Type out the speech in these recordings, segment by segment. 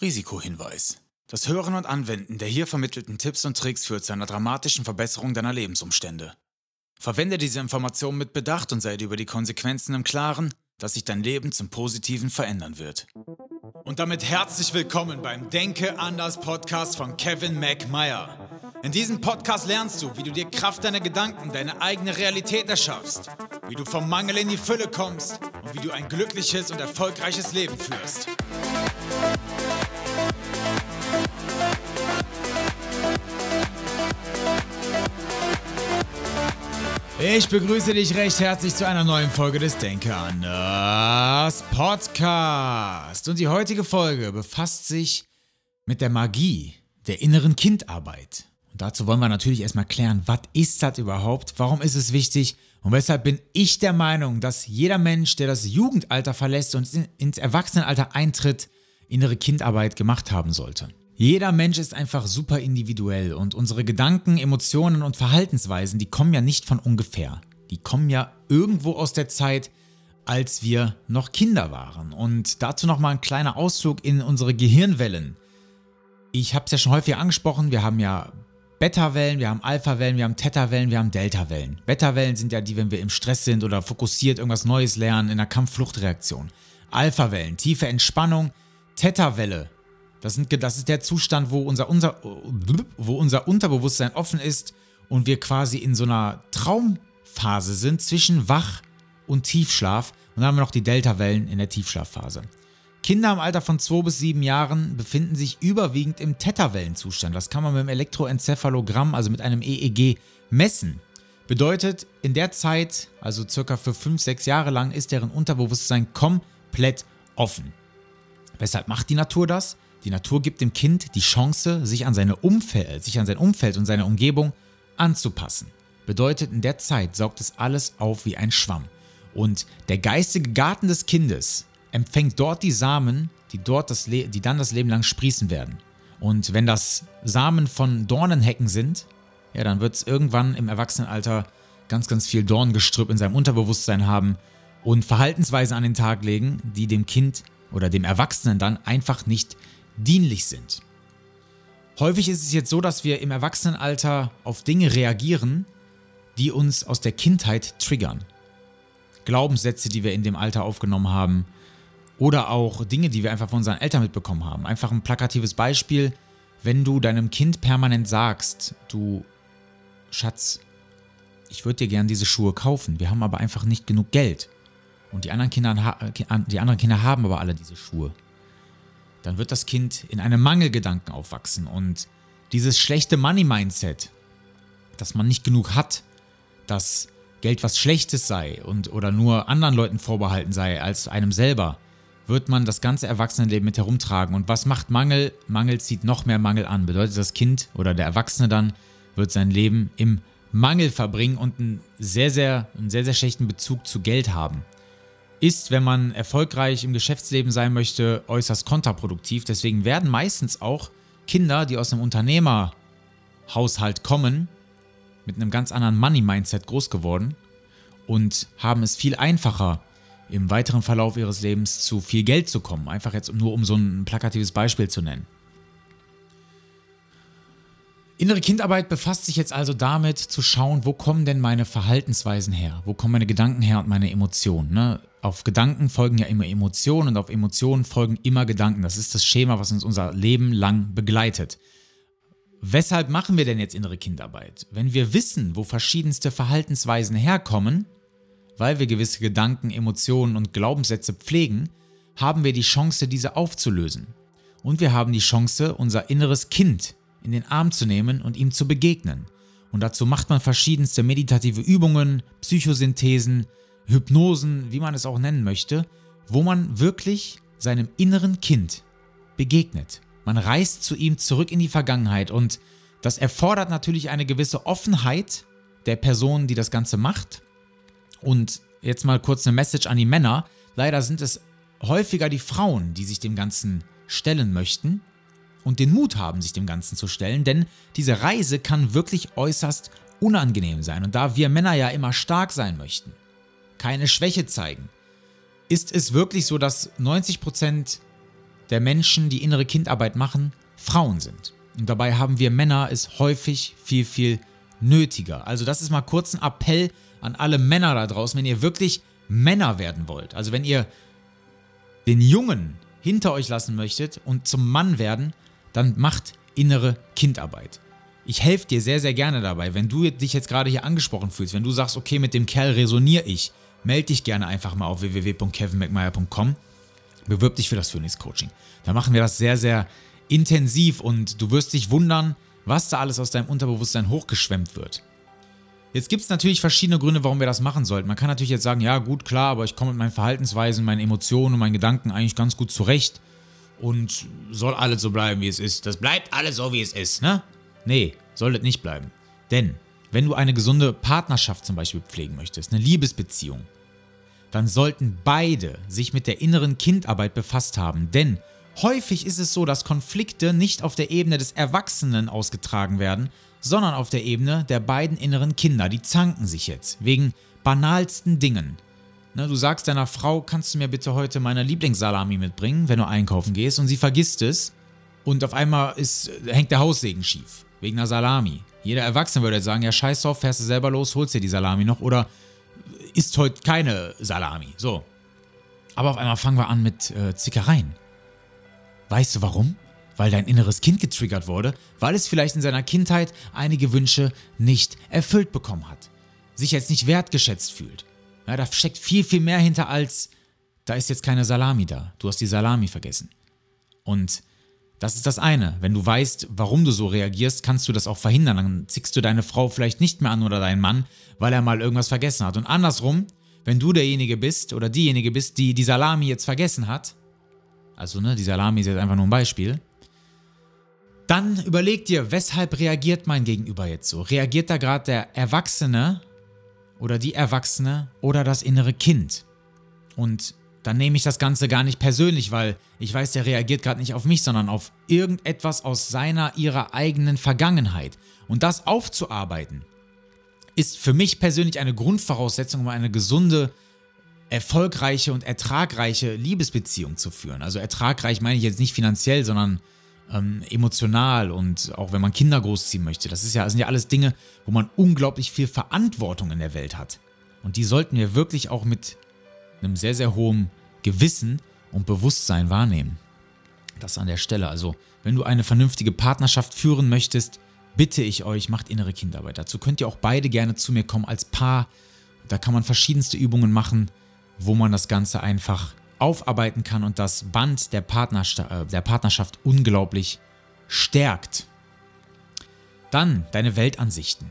Risikohinweis. Das Hören und Anwenden der hier vermittelten Tipps und Tricks führt zu einer dramatischen Verbesserung deiner Lebensumstände. Verwende diese Informationen mit Bedacht und sei dir über die Konsequenzen im Klaren, dass sich dein Leben zum Positiven verändern wird. Und damit herzlich willkommen beim Denke anders Podcast von Kevin McMeyer. In diesem Podcast lernst du, wie du dir Kraft deiner Gedanken deine eigene Realität erschaffst, wie du vom Mangel in die Fülle kommst und wie du ein glückliches und erfolgreiches Leben führst. Ich begrüße dich recht herzlich zu einer neuen Folge des Denke anders Podcast. Und die heutige Folge befasst sich mit der Magie der inneren Kindarbeit. Und dazu wollen wir natürlich erstmal klären, was ist das überhaupt? Warum ist es wichtig? Und weshalb bin ich der Meinung, dass jeder Mensch, der das Jugendalter verlässt und ins Erwachsenenalter eintritt, innere Kindarbeit gemacht haben sollte. Jeder Mensch ist einfach super individuell und unsere Gedanken, Emotionen und Verhaltensweisen, die kommen ja nicht von ungefähr. Die kommen ja irgendwo aus der Zeit, als wir noch Kinder waren. Und dazu nochmal ein kleiner Ausflug in unsere Gehirnwellen. Ich habe es ja schon häufig angesprochen, wir haben ja Beta-Wellen, wir haben Alpha-Wellen, wir haben Theta-Wellen, wir haben Delta-Wellen. Beta-Wellen sind ja die, wenn wir im Stress sind oder fokussiert irgendwas Neues lernen, in einer Kampf-Flucht-Reaktion. Alpha-Wellen, tiefe Entspannung. Theta-Welle, das, das ist der Zustand, wo unser, unser, wo unser Unterbewusstsein offen ist und wir quasi in so einer Traumphase sind zwischen Wach und Tiefschlaf. Und dann haben wir noch die Delta-Wellen in der Tiefschlafphase. Kinder im Alter von 2 bis 7 Jahren befinden sich überwiegend im Theta-Wellenzustand. Das kann man mit dem Elektroenzephalogramm, also mit einem EEG, messen. Bedeutet, in der Zeit, also circa für 5, 6 Jahre lang, ist deren Unterbewusstsein komplett offen. Weshalb macht die Natur das? Die Natur gibt dem Kind die Chance, sich an, seine Umfeld, sich an sein Umfeld und seine Umgebung anzupassen. Bedeutet, in der Zeit saugt es alles auf wie ein Schwamm. Und der geistige Garten des Kindes empfängt dort die Samen, die, dort das die dann das Leben lang sprießen werden. Und wenn das Samen von Dornenhecken sind, ja, dann wird es irgendwann im Erwachsenenalter ganz, ganz viel Dorngestrüpp in seinem Unterbewusstsein haben und Verhaltensweisen an den Tag legen, die dem Kind oder dem Erwachsenen dann einfach nicht dienlich sind. Häufig ist es jetzt so, dass wir im Erwachsenenalter auf Dinge reagieren, die uns aus der Kindheit triggern. Glaubenssätze, die wir in dem Alter aufgenommen haben oder auch Dinge, die wir einfach von unseren Eltern mitbekommen haben. Einfach ein plakatives Beispiel, wenn du deinem Kind permanent sagst, du Schatz, ich würde dir gern diese Schuhe kaufen, wir haben aber einfach nicht genug Geld. Und die anderen Kinder, die anderen Kinder haben aber alle diese Schuhe dann wird das Kind in einem Mangelgedanken aufwachsen und dieses schlechte Money-Mindset, dass man nicht genug hat, dass Geld was Schlechtes sei und oder nur anderen Leuten vorbehalten sei als einem selber, wird man das ganze Erwachsenenleben mit herumtragen. Und was macht Mangel? Mangel zieht noch mehr Mangel an. Bedeutet, das Kind oder der Erwachsene dann wird sein Leben im Mangel verbringen und einen sehr, sehr, einen sehr, sehr schlechten Bezug zu Geld haben ist, wenn man erfolgreich im Geschäftsleben sein möchte, äußerst kontraproduktiv. Deswegen werden meistens auch Kinder, die aus einem Unternehmerhaushalt kommen, mit einem ganz anderen Money-Mindset groß geworden und haben es viel einfacher, im weiteren Verlauf ihres Lebens zu viel Geld zu kommen. Einfach jetzt nur um so ein plakatives Beispiel zu nennen. Innere Kindarbeit befasst sich jetzt also damit zu schauen, wo kommen denn meine Verhaltensweisen her? Wo kommen meine Gedanken her und meine Emotionen? Ne? Auf Gedanken folgen ja immer Emotionen und auf Emotionen folgen immer Gedanken. Das ist das Schema, was uns unser Leben lang begleitet. Weshalb machen wir denn jetzt innere Kindarbeit? Wenn wir wissen, wo verschiedenste Verhaltensweisen herkommen, weil wir gewisse Gedanken, Emotionen und Glaubenssätze pflegen, haben wir die Chance, diese aufzulösen. Und wir haben die Chance, unser inneres Kind in den Arm zu nehmen und ihm zu begegnen. Und dazu macht man verschiedenste meditative Übungen, Psychosynthesen, Hypnosen, wie man es auch nennen möchte, wo man wirklich seinem inneren Kind begegnet. Man reist zu ihm zurück in die Vergangenheit und das erfordert natürlich eine gewisse Offenheit der Person, die das Ganze macht. Und jetzt mal kurz eine Message an die Männer. Leider sind es häufiger die Frauen, die sich dem Ganzen stellen möchten und den Mut haben, sich dem Ganzen zu stellen, denn diese Reise kann wirklich äußerst unangenehm sein. Und da wir Männer ja immer stark sein möchten, keine Schwäche zeigen, ist es wirklich so, dass 90% der Menschen, die innere Kindarbeit machen, Frauen sind. Und dabei haben wir Männer es häufig viel, viel nötiger. Also das ist mal kurz ein Appell an alle Männer da draußen, wenn ihr wirklich Männer werden wollt. Also wenn ihr den Jungen hinter euch lassen möchtet und zum Mann werden, dann macht innere Kindarbeit. Ich helfe dir sehr, sehr gerne dabei. Wenn du dich jetzt gerade hier angesprochen fühlst, wenn du sagst, okay, mit dem Kerl resoniere ich, melde dich gerne einfach mal auf www.kevinmcmeyer.com. Bewirb dich für das Phoenix Coaching. Da machen wir das sehr, sehr intensiv und du wirst dich wundern, was da alles aus deinem Unterbewusstsein hochgeschwemmt wird. Jetzt gibt es natürlich verschiedene Gründe, warum wir das machen sollten. Man kann natürlich jetzt sagen, ja gut, klar, aber ich komme mit meinen Verhaltensweisen, meinen Emotionen und meinen Gedanken eigentlich ganz gut zurecht und soll alles so bleiben, wie es ist. Das bleibt alles so, wie es ist, ne? Nee, soll das nicht bleiben. Denn wenn du eine gesunde Partnerschaft zum Beispiel pflegen möchtest, eine Liebesbeziehung, dann sollten beide sich mit der inneren Kindarbeit befasst haben. Denn häufig ist es so, dass Konflikte nicht auf der Ebene des Erwachsenen ausgetragen werden, sondern auf der Ebene der beiden inneren Kinder. Die zanken sich jetzt wegen banalsten Dingen. Ne, du sagst deiner Frau, kannst du mir bitte heute meine Lieblingssalami mitbringen, wenn du einkaufen gehst, und sie vergisst es und auf einmal ist, hängt der Haussegen schief, wegen einer Salami. Jeder Erwachsene würde jetzt sagen, ja scheiß drauf, fährst du selber los, holst dir die Salami noch oder isst heute keine Salami. So. Aber auf einmal fangen wir an mit äh, Zickereien. Weißt du warum? Weil dein inneres Kind getriggert wurde, weil es vielleicht in seiner Kindheit einige Wünsche nicht erfüllt bekommen hat, sich jetzt nicht wertgeschätzt fühlt. Ja, da steckt viel, viel mehr hinter als, da ist jetzt keine Salami da, du hast die Salami vergessen. Und das ist das eine. Wenn du weißt, warum du so reagierst, kannst du das auch verhindern. Dann zickst du deine Frau vielleicht nicht mehr an oder deinen Mann, weil er mal irgendwas vergessen hat. Und andersrum, wenn du derjenige bist oder diejenige bist, die die Salami jetzt vergessen hat, also ne, die Salami ist jetzt einfach nur ein Beispiel, dann überleg dir, weshalb reagiert mein Gegenüber jetzt so? Reagiert da gerade der Erwachsene oder die Erwachsene oder das innere Kind? Und dann nehme ich das Ganze gar nicht persönlich, weil ich weiß, der reagiert gerade nicht auf mich, sondern auf irgendetwas aus seiner, ihrer eigenen Vergangenheit. Und das aufzuarbeiten, ist für mich persönlich eine Grundvoraussetzung, um eine gesunde, erfolgreiche und ertragreiche Liebesbeziehung zu führen. Also ertragreich meine ich jetzt nicht finanziell, sondern ähm, emotional und auch wenn man Kinder großziehen möchte. Das, ist ja, das sind ja alles Dinge, wo man unglaublich viel Verantwortung in der Welt hat. Und die sollten wir wirklich auch mit einem sehr, sehr hohen Gewissen und Bewusstsein wahrnehmen. Das an der Stelle. Also, wenn du eine vernünftige Partnerschaft führen möchtest, bitte ich euch, macht innere Kindarbeit. Dazu könnt ihr auch beide gerne zu mir kommen als Paar. Da kann man verschiedenste Übungen machen, wo man das Ganze einfach aufarbeiten kann und das Band der, Partnerst äh, der Partnerschaft unglaublich stärkt. Dann deine Weltansichten.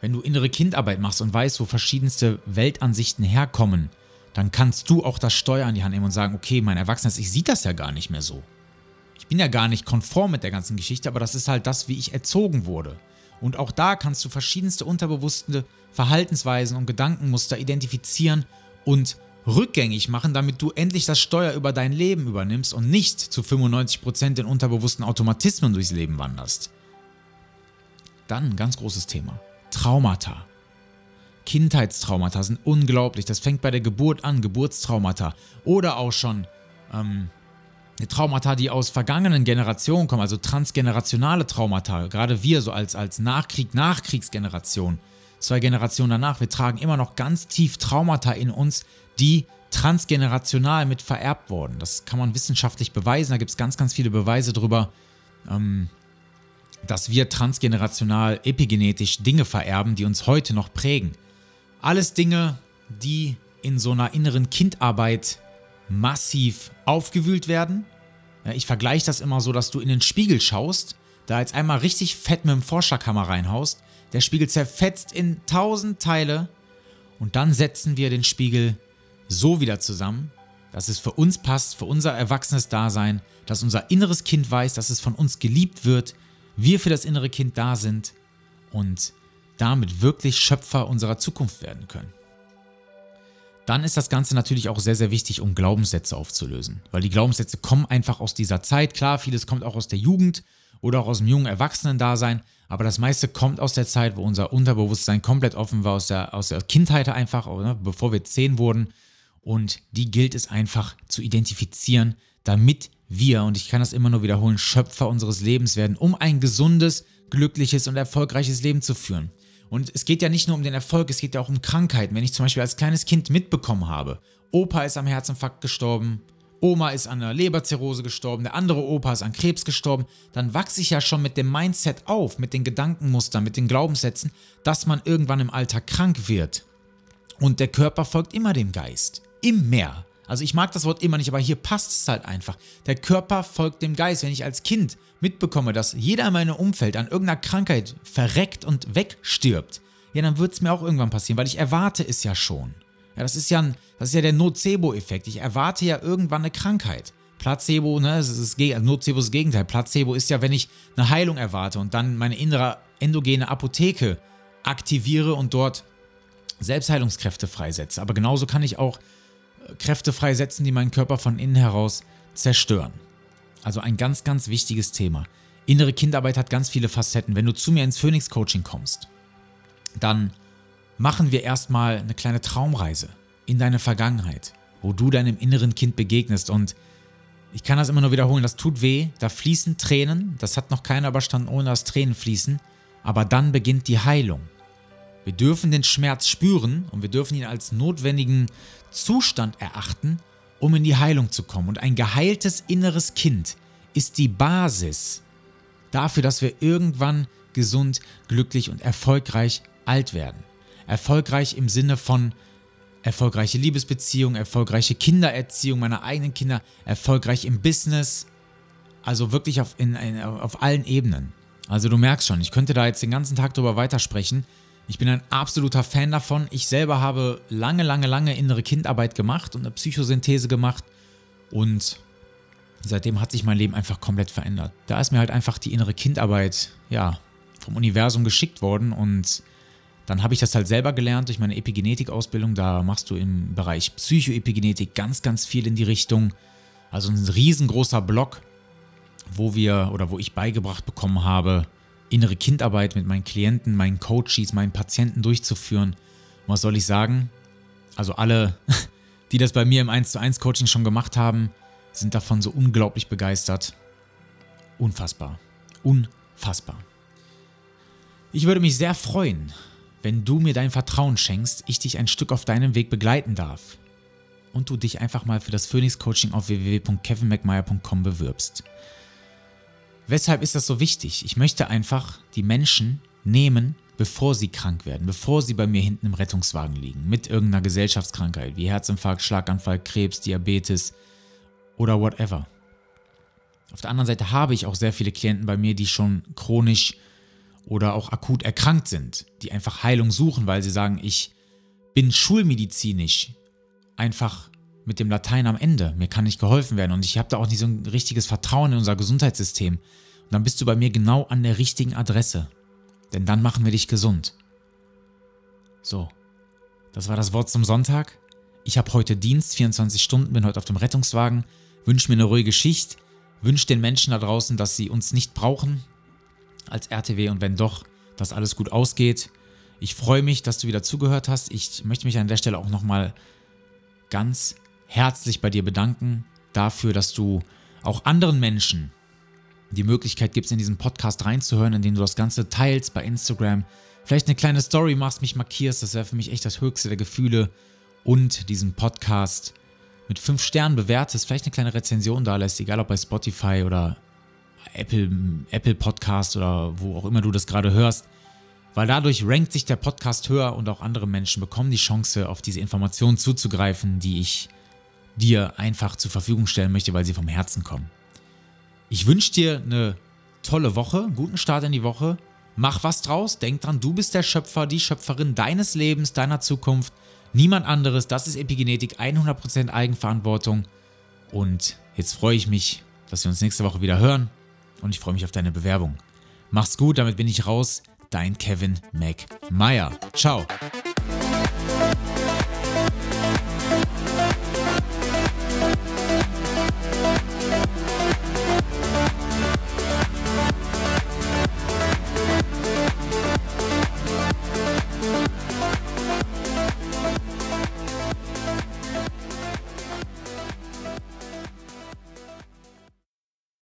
Wenn du innere Kindarbeit machst und weißt, wo verschiedenste Weltansichten herkommen, dann kannst du auch das Steuer in die Hand nehmen und sagen, okay, mein Erwachsenes, ich sehe das ja gar nicht mehr so. Ich bin ja gar nicht konform mit der ganzen Geschichte, aber das ist halt das, wie ich erzogen wurde. Und auch da kannst du verschiedenste unterbewusste Verhaltensweisen und Gedankenmuster identifizieren und rückgängig machen, damit du endlich das Steuer über dein Leben übernimmst und nicht zu 95% in unterbewussten Automatismen durchs Leben wanderst. Dann ein ganz großes Thema. Traumata. Kindheitstraumata sind unglaublich. Das fängt bei der Geburt an, Geburtstraumata. Oder auch schon ähm, Traumata, die aus vergangenen Generationen kommen, also transgenerationale Traumata. Gerade wir so als, als Nachkrieg, Nachkriegsgeneration, zwei Generationen danach, wir tragen immer noch ganz tief Traumata in uns, die transgenerational mit vererbt wurden. Das kann man wissenschaftlich beweisen. Da gibt es ganz, ganz viele Beweise darüber, ähm, dass wir transgenerational epigenetisch Dinge vererben, die uns heute noch prägen. Alles Dinge, die in so einer inneren Kindarbeit massiv aufgewühlt werden. Ich vergleiche das immer so, dass du in den Spiegel schaust, da jetzt einmal richtig fett mit dem Vorschlaghammer reinhaust, der Spiegel zerfetzt in tausend Teile und dann setzen wir den Spiegel so wieder zusammen, dass es für uns passt, für unser erwachsenes Dasein, dass unser inneres Kind weiß, dass es von uns geliebt wird, wir für das innere Kind da sind und damit wirklich Schöpfer unserer Zukunft werden können. Dann ist das Ganze natürlich auch sehr, sehr wichtig, um Glaubenssätze aufzulösen. Weil die Glaubenssätze kommen einfach aus dieser Zeit. Klar, vieles kommt auch aus der Jugend oder auch aus dem jungen Erwachsenen-Dasein, aber das meiste kommt aus der Zeit, wo unser Unterbewusstsein komplett offen war, aus der, aus der Kindheit einfach, oder, bevor wir zehn wurden. Und die gilt es einfach zu identifizieren, damit wir, und ich kann das immer nur wiederholen, Schöpfer unseres Lebens werden, um ein gesundes, glückliches und erfolgreiches Leben zu führen. Und es geht ja nicht nur um den Erfolg, es geht ja auch um Krankheiten. Wenn ich zum Beispiel als kleines Kind mitbekommen habe, Opa ist am Herzinfarkt gestorben, Oma ist an einer Leberzirrhose gestorben, der andere Opa ist an Krebs gestorben, dann wachse ich ja schon mit dem Mindset auf, mit den Gedankenmustern, mit den Glaubenssätzen, dass man irgendwann im Alter krank wird. Und der Körper folgt immer dem Geist. Immer. Also ich mag das Wort immer nicht, aber hier passt es halt einfach. Der Körper folgt dem Geist. Wenn ich als Kind mitbekomme, dass jeder in meinem Umfeld an irgendeiner Krankheit verreckt und wegstirbt, ja, dann wird es mir auch irgendwann passieren, weil ich erwarte es ja schon. Ja, das ist ja, ein, das ist ja der Nocebo-Effekt. Ich erwarte ja irgendwann eine Krankheit. Placebo, ne, das ist das Nocebo ist das Gegenteil. Placebo ist ja, wenn ich eine Heilung erwarte und dann meine innere endogene Apotheke aktiviere und dort Selbstheilungskräfte freisetze. Aber genauso kann ich auch äh, Kräfte freisetzen, die meinen Körper von innen heraus zerstören. Also ein ganz, ganz wichtiges Thema. Innere Kindarbeit hat ganz viele Facetten. Wenn du zu mir ins Phoenix Coaching kommst, dann machen wir erstmal eine kleine Traumreise in deine Vergangenheit, wo du deinem inneren Kind begegnest. Und ich kann das immer nur wiederholen, das tut weh, da fließen Tränen, das hat noch keiner überstanden, ohne dass Tränen fließen, aber dann beginnt die Heilung. Wir dürfen den Schmerz spüren und wir dürfen ihn als notwendigen Zustand erachten, um in die Heilung zu kommen. Und ein geheiltes inneres Kind ist die Basis dafür, dass wir irgendwann gesund, glücklich und erfolgreich alt werden. Erfolgreich im Sinne von erfolgreiche Liebesbeziehung, erfolgreiche Kindererziehung meiner eigenen Kinder, erfolgreich im Business, also wirklich auf, in, auf allen Ebenen. Also du merkst schon, ich könnte da jetzt den ganzen Tag drüber weitersprechen. Ich bin ein absoluter Fan davon. Ich selber habe lange, lange, lange innere Kindarbeit gemacht und eine Psychosynthese gemacht und seitdem hat sich mein Leben einfach komplett verändert. Da ist mir halt einfach die innere Kindarbeit, ja, vom Universum geschickt worden und dann habe ich das halt selber gelernt durch meine Epigenetik-Ausbildung. Da machst du im Bereich Psychoepigenetik ganz, ganz viel in die Richtung. Also ein riesengroßer Block, wo wir oder wo ich beigebracht bekommen habe, innere Kindarbeit mit meinen Klienten, meinen Coaches, meinen Patienten durchzuführen. Und was soll ich sagen? Also alle, die das bei mir im 1 zu 1 Coaching schon gemacht haben, sind davon so unglaublich begeistert. Unfassbar. Unfassbar. Ich würde mich sehr freuen, wenn du mir dein Vertrauen schenkst, ich dich ein Stück auf deinem Weg begleiten darf und du dich einfach mal für das Phoenix Coaching auf www.kevinmcmeyer.com bewirbst. Weshalb ist das so wichtig? Ich möchte einfach die Menschen nehmen, bevor sie krank werden, bevor sie bei mir hinten im Rettungswagen liegen, mit irgendeiner Gesellschaftskrankheit wie Herzinfarkt, Schlaganfall, Krebs, Diabetes oder whatever. Auf der anderen Seite habe ich auch sehr viele Klienten bei mir, die schon chronisch oder auch akut erkrankt sind, die einfach Heilung suchen, weil sie sagen, ich bin schulmedizinisch einfach mit dem Latein am Ende, mir kann nicht geholfen werden. Und ich habe da auch nicht so ein richtiges Vertrauen in unser Gesundheitssystem. Und dann bist du bei mir genau an der richtigen Adresse, denn dann machen wir dich gesund. So, das war das Wort zum Sonntag. Ich habe heute Dienst, 24 Stunden, bin heute auf dem Rettungswagen, wünsche mir eine ruhige Schicht, wünsche den Menschen da draußen, dass sie uns nicht brauchen, als RTW und wenn doch, dass alles gut ausgeht. Ich freue mich, dass du wieder zugehört hast. Ich möchte mich an der Stelle auch nochmal ganz herzlich bei dir bedanken dafür, dass du auch anderen Menschen die Möglichkeit gibst, in diesen Podcast reinzuhören, indem du das Ganze teilst bei Instagram, vielleicht eine kleine Story machst, mich markierst, das wäre für mich echt das höchste der Gefühle und diesen Podcast mit fünf Sternen bewertest, vielleicht eine kleine Rezension da lässt, egal ob bei Spotify oder Apple, Apple Podcast oder wo auch immer du das gerade hörst. Weil dadurch rankt sich der Podcast höher und auch andere Menschen bekommen die Chance, auf diese Informationen zuzugreifen, die ich dir einfach zur Verfügung stellen möchte, weil sie vom Herzen kommen. Ich wünsche dir eine tolle Woche, guten Start in die Woche. Mach was draus, denk dran, du bist der Schöpfer, die Schöpferin deines Lebens, deiner Zukunft. Niemand anderes, das ist Epigenetik, 100% Eigenverantwortung. Und jetzt freue ich mich, dass wir uns nächste Woche wieder hören und ich freue mich auf deine Bewerbung. Mach's gut, damit bin ich raus. Dein Kevin McMeyer. Ciao.